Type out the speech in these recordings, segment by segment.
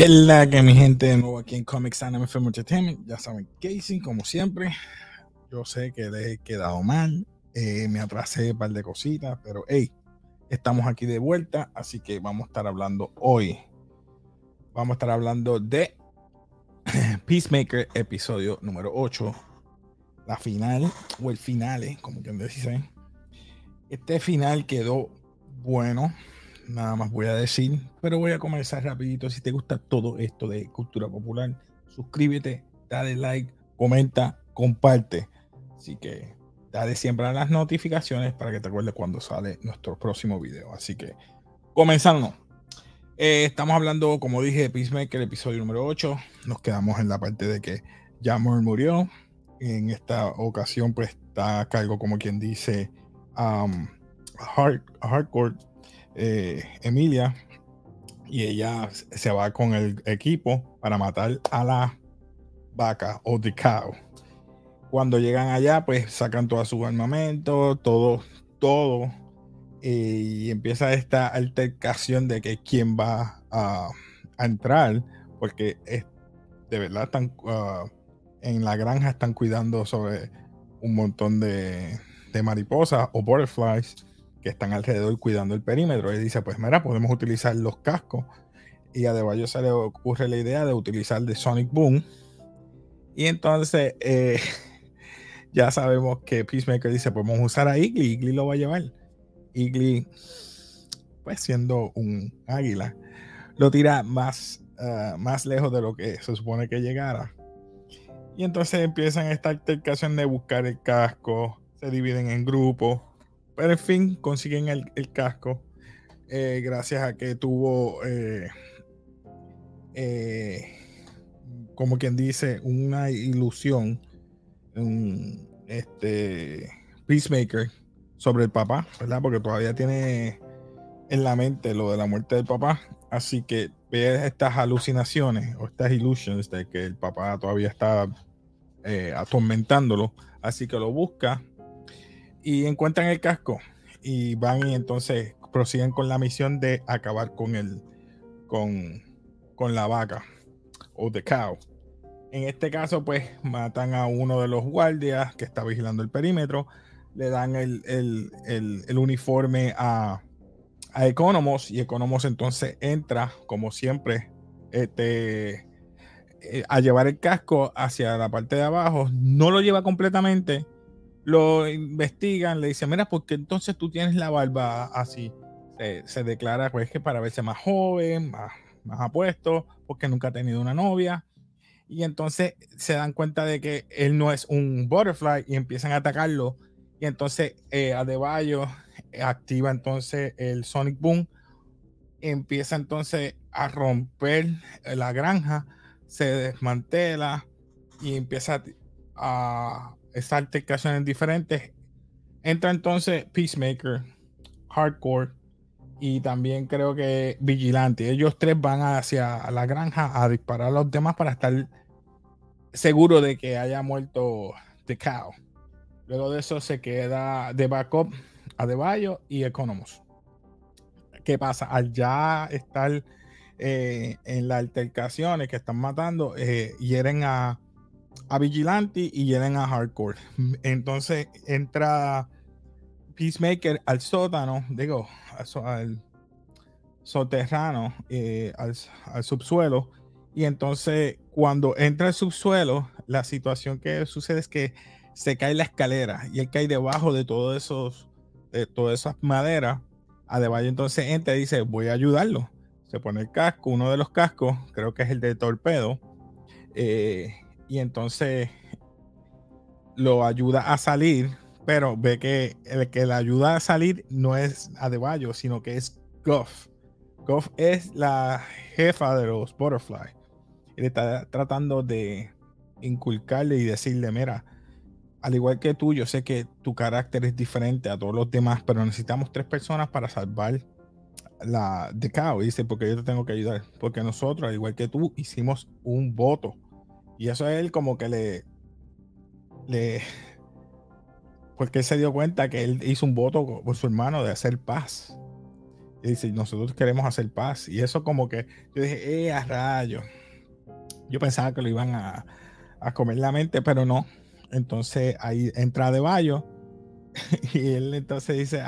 ¿Qué que mi gente de nuevo aquí en Comics Anime Film Entertainment? Ya saben, Casey, como siempre. Yo sé que les he quedado mal. eh, me atrasé un par de cositas, pero hey, estamos aquí de vuelta. Así que vamos a estar hablando hoy. Vamos a estar hablando de Peacemaker, episodio número 8. La final, o el finale, como quien dice. Este final quedó bueno nada más voy a decir, pero voy a comenzar rapidito. Si te gusta todo esto de cultura popular, suscríbete, dale like, comenta, comparte. Así que dale siempre a las notificaciones para que te acuerdes cuando sale nuestro próximo video. Así que comenzando. Eh, estamos hablando, como dije, de Peacemaker, episodio número 8. Nos quedamos en la parte de que Jammer murió. En esta ocasión, pues está a cargo, como quien dice, um, hard, Hardcore eh, Emilia y ella se va con el equipo para matar a la vaca o the cow. Cuando llegan allá, pues sacan todo su armamento, todo, todo, y empieza esta altercación de que quién va a, entrar, porque de verdad están uh, en la granja están cuidando sobre un montón de, de mariposas o butterflies que están alrededor cuidando el perímetro. Y dice, pues mira, podemos utilizar los cascos. Y a Deballo se le ocurre la idea de utilizar de Sonic Boom. Y entonces eh, ya sabemos que Peacemaker dice, podemos usar a Igly. Igly lo va a llevar. Igly, pues siendo un águila, lo tira más, uh, más lejos de lo que se supone que llegara. Y entonces empiezan esta altercación de buscar el casco, se dividen en grupos pero en fin, consiguen el, el casco. Eh, gracias a que tuvo, eh, eh, como quien dice, una ilusión, un este, Peacemaker sobre el papá, ¿verdad? Porque todavía tiene en la mente lo de la muerte del papá. Así que ve estas alucinaciones o estas illusions de que el papá todavía está atormentándolo. Así que lo busca y encuentran el casco y van y entonces prosiguen con la misión de acabar con el con, con la vaca o the cow. En este caso, pues matan a uno de los guardias que está vigilando el perímetro, le dan el, el, el, el uniforme a, a Economos y Economos entonces entra, como siempre, este, eh, a llevar el casco hacia la parte de abajo. No lo lleva completamente, lo investigan, le dicen, mira, porque entonces tú tienes la barba así. Se, declara pues que para verse más joven, más, más apuesto, porque nunca ha tenido una novia. Y entonces se dan cuenta de que él no es un butterfly y empiezan a atacarlo. Y entonces eh, Adebayo activa entonces el Sonic Boom. Empieza entonces a romper la granja, se desmantela y empieza a, esas altercaciones diferentes. Entra entonces Peacemaker, Hardcore y también creo que Vigilante. Ellos tres van hacia la granja a disparar a los demás para estar seguro de que haya muerto The Cow. Luego de eso se queda de backup a Deballo y Economos. ¿Qué pasa? Al ya estar eh, en las altercaciones que están matando, eh, hieren a a Vigilante y llegan a Hardcore. Entonces entra Peacemaker al sótano, digo, al soterrano, eh, al, subsuelo. Y entonces cuando entra al subsuelo, la situación que sucede es que se cae la escalera y él cae debajo de todos esos, de todas esas maderas. Adebayo entonces entra y dice, voy a ayudarlo. Se pone el casco, uno de los cascos, creo que es el de torpedo. Eh, y entonces lo ayuda a salir, pero ve que el que le ayuda a salir no es Adebayo, sino que es Goff. Goff es la jefa de los Butterfly. Él está tratando de inculcarle y decirle, mira, al igual que tú, yo sé que tu carácter es diferente a todos los demás, pero necesitamos tres personas para salvar la de. Y dice, porque yo te tengo que ayudar. Porque nosotros, al igual que tú, hicimos un voto y eso es él como que le, le. Porque él se dio cuenta que él hizo un voto por su hermano de hacer paz. Y dice, nosotros queremos hacer paz. Y eso como que yo dije, eh, a rayo. Yo pensaba que lo iban a, a comer la mente, pero no. Entonces ahí entra de Bayo y él entonces dice,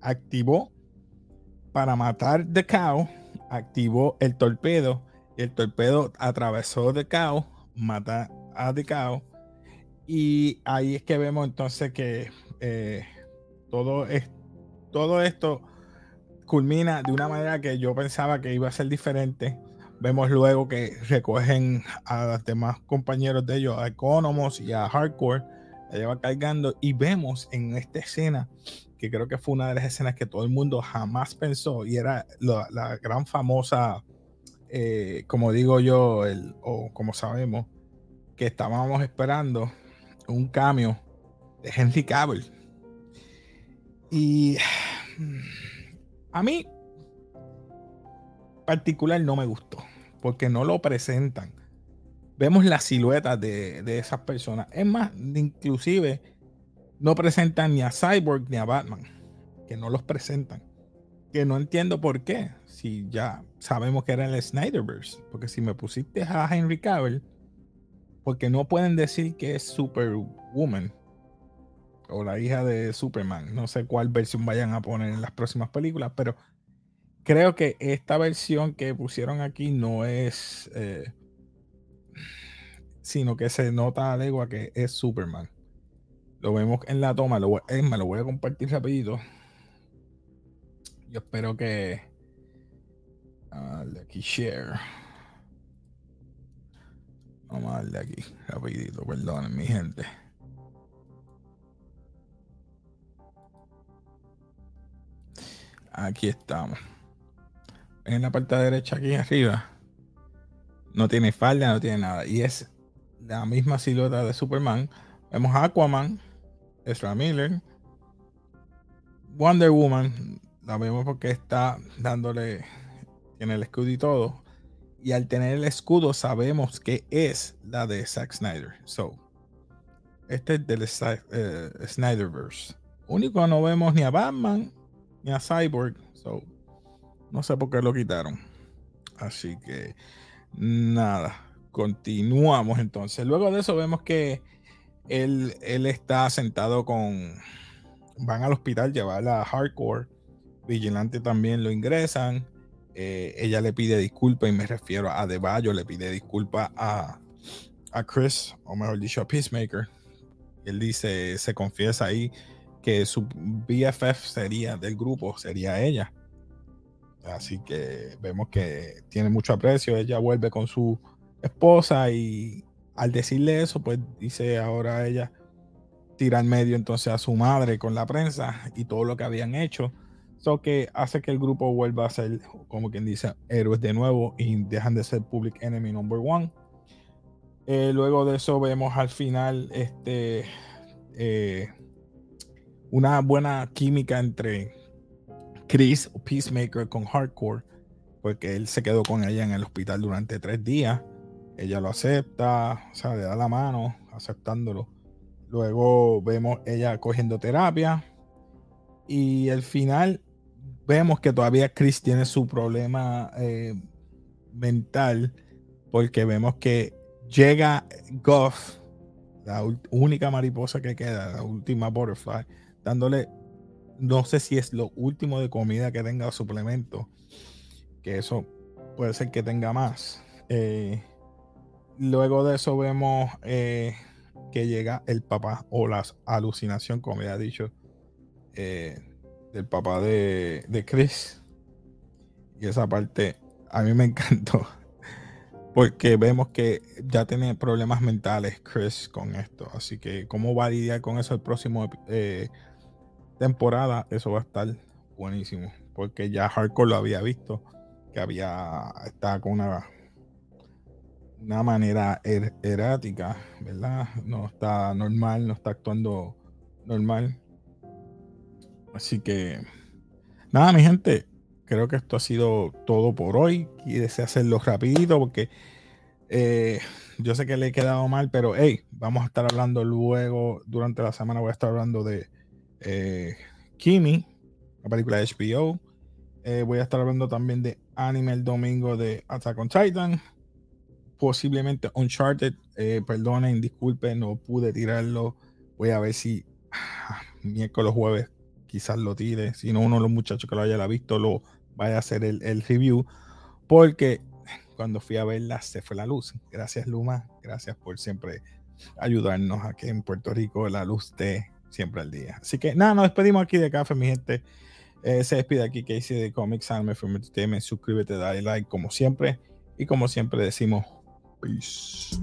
activó para matar The Cow, activó el torpedo y el torpedo atravesó The Cow, mata a Cow y ahí es que vemos entonces que eh, todo, es, todo esto culmina de una manera que yo pensaba que iba a ser diferente. Vemos luego que recogen a los demás compañeros de ellos, a Economos y a Hardcore, la lleva cargando y vemos en esta escena, que creo que fue una de las escenas que todo el mundo jamás pensó y era la, gran famosa, eh, como digo yo, o como sabemos, que estábamos esperando un cambio de Henry Cavill. Y a mí, particular, no me gustó, porque no lo presentan. Vemos la silueta de, de esas personas. Es más, inclusive no presentan ni a Cyborg ni a Batman, que no los presentan. Que no entiendo por qué, si ya sabemos que era el Snyderverse. Porque si me pusiste a Henry Cavill, porque no pueden decir que es Superwoman o la hija de Superman. No sé cuál versión vayan a poner en las próximas películas, pero creo que esta versión que pusieron aquí no es, eh, sino que se nota a que es Superman. Lo vemos en la toma, lo me lo voy a compartir rapidito. Espero que... Uh, aquí share. Vamos a darle aquí, rapidito, perdonen mi gente. Aquí estamos. En la parte derecha aquí arriba. No tiene falda, no tiene nada. Y es la misma silueta de Superman. Vemos a Aquaman, Ezra Miller, Wonder Woman. La vemos porque está dándole, tiene el escudo y todo y al tener el escudo sabemos que es la de Zack Snyder. So, este es del uh, Snyderverse. Único no vemos ni a Batman ni a Cyborg. So, no sé por qué lo quitaron. Así que nada, continuamos entonces. Luego de eso vemos que él, él está sentado con... Van al hospital, llevarla a Hardcore. Vigilante también lo ingresan. Eh, ella le pide disculpas, y me refiero a De Bayo, le pide disculpas a, a Chris, o mejor dicho, a Peacemaker. Él dice, se confiesa ahí que su BFF sería del grupo, sería ella. Así que vemos que tiene mucho aprecio. Ella vuelve con su esposa y al decirle eso, pues dice ahora ella tira en medio entonces a su madre con la prensa y todo lo que habían hecho So que hace que el grupo vuelva a ser, como quien dice, héroes de nuevo y dejan de ser Public Enemy Number One. Eh, luego de eso vemos al final este, eh, una buena química entre Chris Peacemaker con Hardcore, porque él se quedó con ella en el hospital durante tres días. Ella lo acepta, o sea, le da la mano aceptándolo. Luego vemos ella cogiendo terapia. Y al final vemos que todavía Chris tiene su problema eh, mental porque vemos que llega Goff, la única mariposa que queda, la última butterfly, dándole, no sé si es lo último de comida que tenga suplemento, que eso puede ser que tenga más. Eh, luego de eso vemos eh, que llega el papá o la alucinación, como ya he dicho del papá de, de Chris. Y esa parte a mí me encantó. Porque vemos que ya tiene problemas mentales Chris con esto. Así que cómo va a lidiar con eso el próximo eh, temporada, eso va a estar buenísimo. Porque ya Hardcore lo había visto. Que había estaba con una, una manera er, errática, ¿verdad? No está normal, no está actuando normal. Así que, nada, mi gente, creo que esto ha sido todo por hoy. Y deseo hacerlo rapidito porque eh, yo sé que le he quedado mal, pero hey, vamos a estar hablando luego, durante la semana voy a estar hablando de eh, Kimi, la película de HBO. Eh, voy a estar hablando también de anime el domingo de Attack on Titan. Posiblemente Uncharted. Perdonen, disculpen, no pude tirarlo. Voy a ver si ah, miércoles jueves quizás lo tire. Si no, uno de los muchachos que lo haya visto lo vaya a hacer el, review. Porque cuando fui a verla se fue la luz. Gracias Luma, gracias por siempre ayudarnos a que en Puerto Rico la luz esté siempre al día. Así que nada, nos despedimos aquí de café, mi gente. Eh, se despide aquí Casey de Comics Anime Film Entertainment. Suscríbete, dale like como siempre. Y como siempre decimos, peace.